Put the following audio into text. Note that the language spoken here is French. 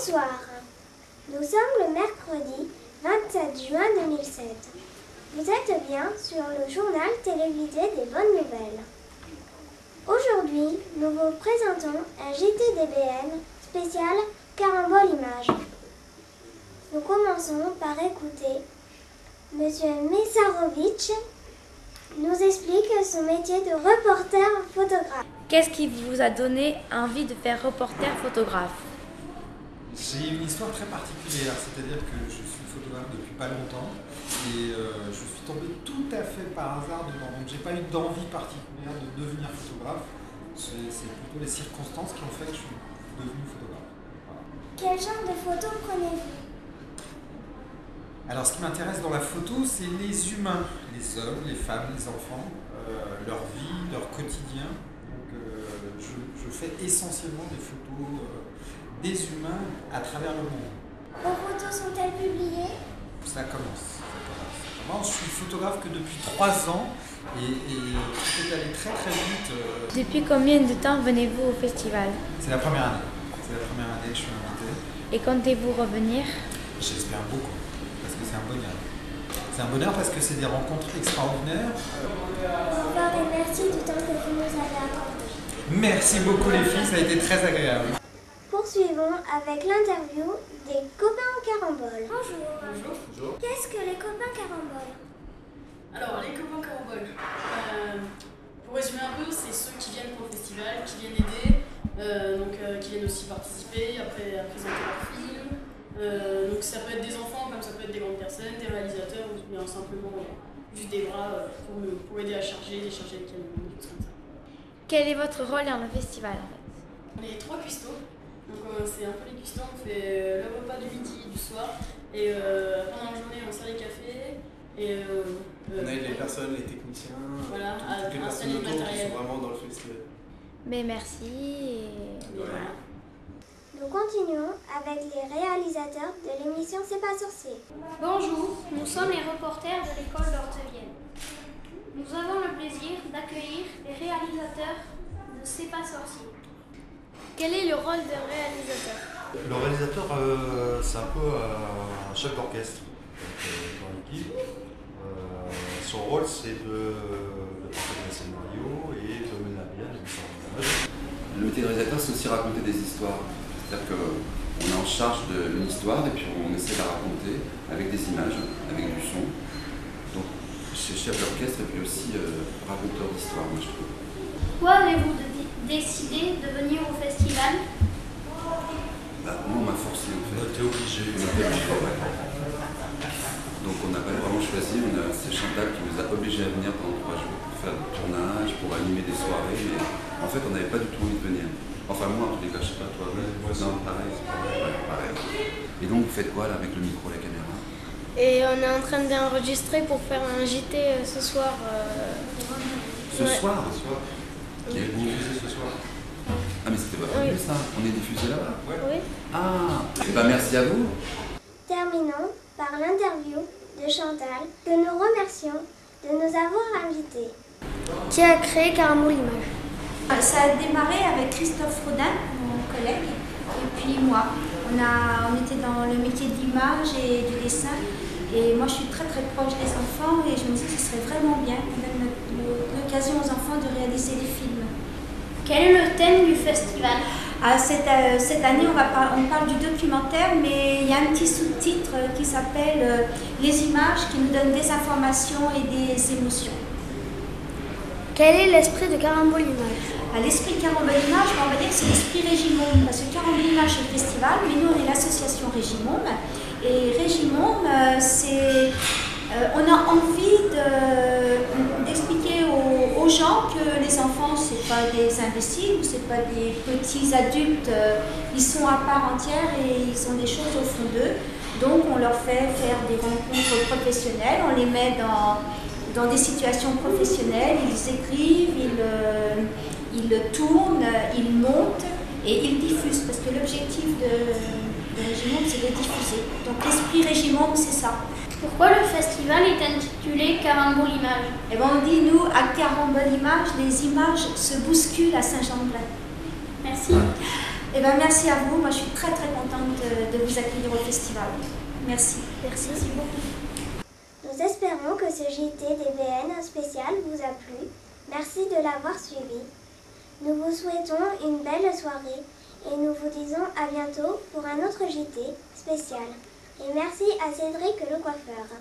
Bonsoir. Nous sommes le mercredi 27 juin 2007. Vous êtes bien sur le journal télévisé des bonnes nouvelles. Aujourd'hui, nous vous présentons un JTDBN spécial Carambole Image. Nous commençons par écouter Monsieur Mesarovic nous explique son métier de reporter photographe. Qu'est-ce qui vous a donné envie de faire reporter photographe? J'ai une histoire très particulière, c'est-à-dire que je suis photographe depuis pas longtemps et euh, je suis tombé tout à fait par hasard dedans. Donc j'ai pas eu d'envie particulière de devenir photographe. C'est plutôt les circonstances qui ont fait que je suis devenu photographe. Voilà. Quel genre de photos prenez-vous? Alors ce qui m'intéresse dans la photo, c'est les humains, les hommes, les femmes, les enfants, euh, leur vie, leur quotidien. Je, fais essentiellement des photos euh, des humains à travers le monde. Vos photos sont-elles publiées? Ça commence. Ça commence, ça commence. Je suis photographe que depuis trois ans et, et est allé très très vite. euh, Depuis combien de temps venez-vous au festival? C'est la première année. C'est la première année que je suis invité. Et comptez-vous revenir? J'espère beaucoup parce que c'est un bonheur. C'est un bonheur parce que c'est des rencontres extraordinaires. Revoir et merci du temps que vous nous avez accordé. Merci beaucoup les filles, ça a été très agréable. Poursuivons avec l'interview des copains caramboles. Bonjour. Bonjour. Qu'est-ce que les copains caramboles? Alors, les copains caramboles. Euh, pour résumer un peu, c'est ceux qui viennent pour le festival, qui viennent aider, euh, donc euh, qui viennent aussi participer, après à présenter leurs films. Euh, donc ça peut être des enfants, comme ça peut être des grandes personnes, des réalisateurs, ou bien simplement euh, juste des bras euh, pour aider à charger, décharger le camion, des choses comme ça. Quel est votre rôle dans le festival en fait On est trois cuistots. Donc euh, c'est un peu les cuistots, on fait euh, le repas du midi, du soir, et euh, pendant la journée on sert les cafés. Et, euh, euh, On aide les personnes, les techniciens, Voilà, toutes- les personnes le autour qui sont vraiment dans le festival. Mais merci et et voilà. Nous continuons avec les réalisateurs de l'émission C'est pas sorcier. Bonjour, nous sommes les reporters de l'école d'Ortevienne. Nous avons le plaisir d'accueillir les réalisateurs de C'est pas sorcier. Quel est le rôle d'un réalisateur Le réalisateur, euh, c'est un peu un chef d'orchestre euh, dans l'équipe. Euh, son rôle, c'est de, de partager le scénario et de mener à bien les. Le métier de réalisateur, c'est aussi raconter des histoires. C'est-à-dire qu'on est en charge d'une histoire et puis on essaie de la raconter avec des images, avec du son. Donc, c'est chef d'orchestre et puis aussi euh, raconteur d'histoire, moi je trouve. Pourquoi avez-vous décidé de venir au festival Bah, nous, on m'a forcé en fait. était obligé. Donc on n'a pas vraiment choisi, c'est Chantal qui nous a obligés à venir pendant trois jours pour faire du tournage, pour animer des soirées, mais en fait on n'avait pas du tout envie de venir. Enfin moi en tous les cas, je sais pas toi, moi aussi. non, pareil, c'est pareil. Ouais, pareil. Et donc vous faites quoi là avec le micro, la caméra? Et on est en train d'enregistrer pour faire un JT euh, ce soir. euh, Ce Ouais. soir? Ce soir, Et vous vous diffusez ce soir. Ah mais c'était pas Oui. prévu ça, on est diffusé là-bas Oui. Ah Eh ben merci à vous Terminons par l'interview de Chantal que nous remercions de nous avoir invités. Qui a créé Carambole Image? Ça a démarré avec Christophe Rodin, mon collègue, et puis moi. On, a, on était dans le métier de l'image et du dessin. Et moi, je suis très très proche des enfants et je me dis que ce serait vraiment bien qu'on donne l'occasion aux enfants de réaliser des films. Quel est le thème du festival? Ah, cette, euh, cette année, on, va par- on parle du documentaire, mais il y a un petit sous-titre euh, qui s'appelle euh, Les images qui nous donnent des informations et des émotions. Quel est l'esprit de Carambole Image? À l'esprit Carambole Image, on va dire que c'est l'esprit Régimome, parce que Carambole Image c'est le festival, mais nous on est l'association Régimome. Et Régimome, euh, c'est. on a envie de- d'expliquer aux, aux gens que enfants, c'est pas des imbéciles ou c'est pas des petits adultes, euh, ils sont à part entière et ils ont des choses au fond d'eux. Donc on leur fait faire des rencontres professionnelles, on les met dans, dans des situations professionnelles, ils écrivent, ils, euh, ils tournent, ils montent et ils diffusent parce que l'objectif de, de Régimum c'est de diffuser. Donc l'esprit Régimum c'est ça. Festival est intitulé Carambole Image Et ben on dit nous à Carambole Image, les images se bousculent à Saint-Jean-de-Bray. Merci. Et ben merci à vous. Moi, je suis très très contente de, de vous accueillir au festival. Merci. Merci. beaucoup. Nous espérons que ce JT DBN spécial vous a plu. Merci de l'avoir suivi. Nous vous souhaitons une belle soirée et nous vous disons à bientôt pour un autre JT spécial. Et merci à Cédric le coiffeur.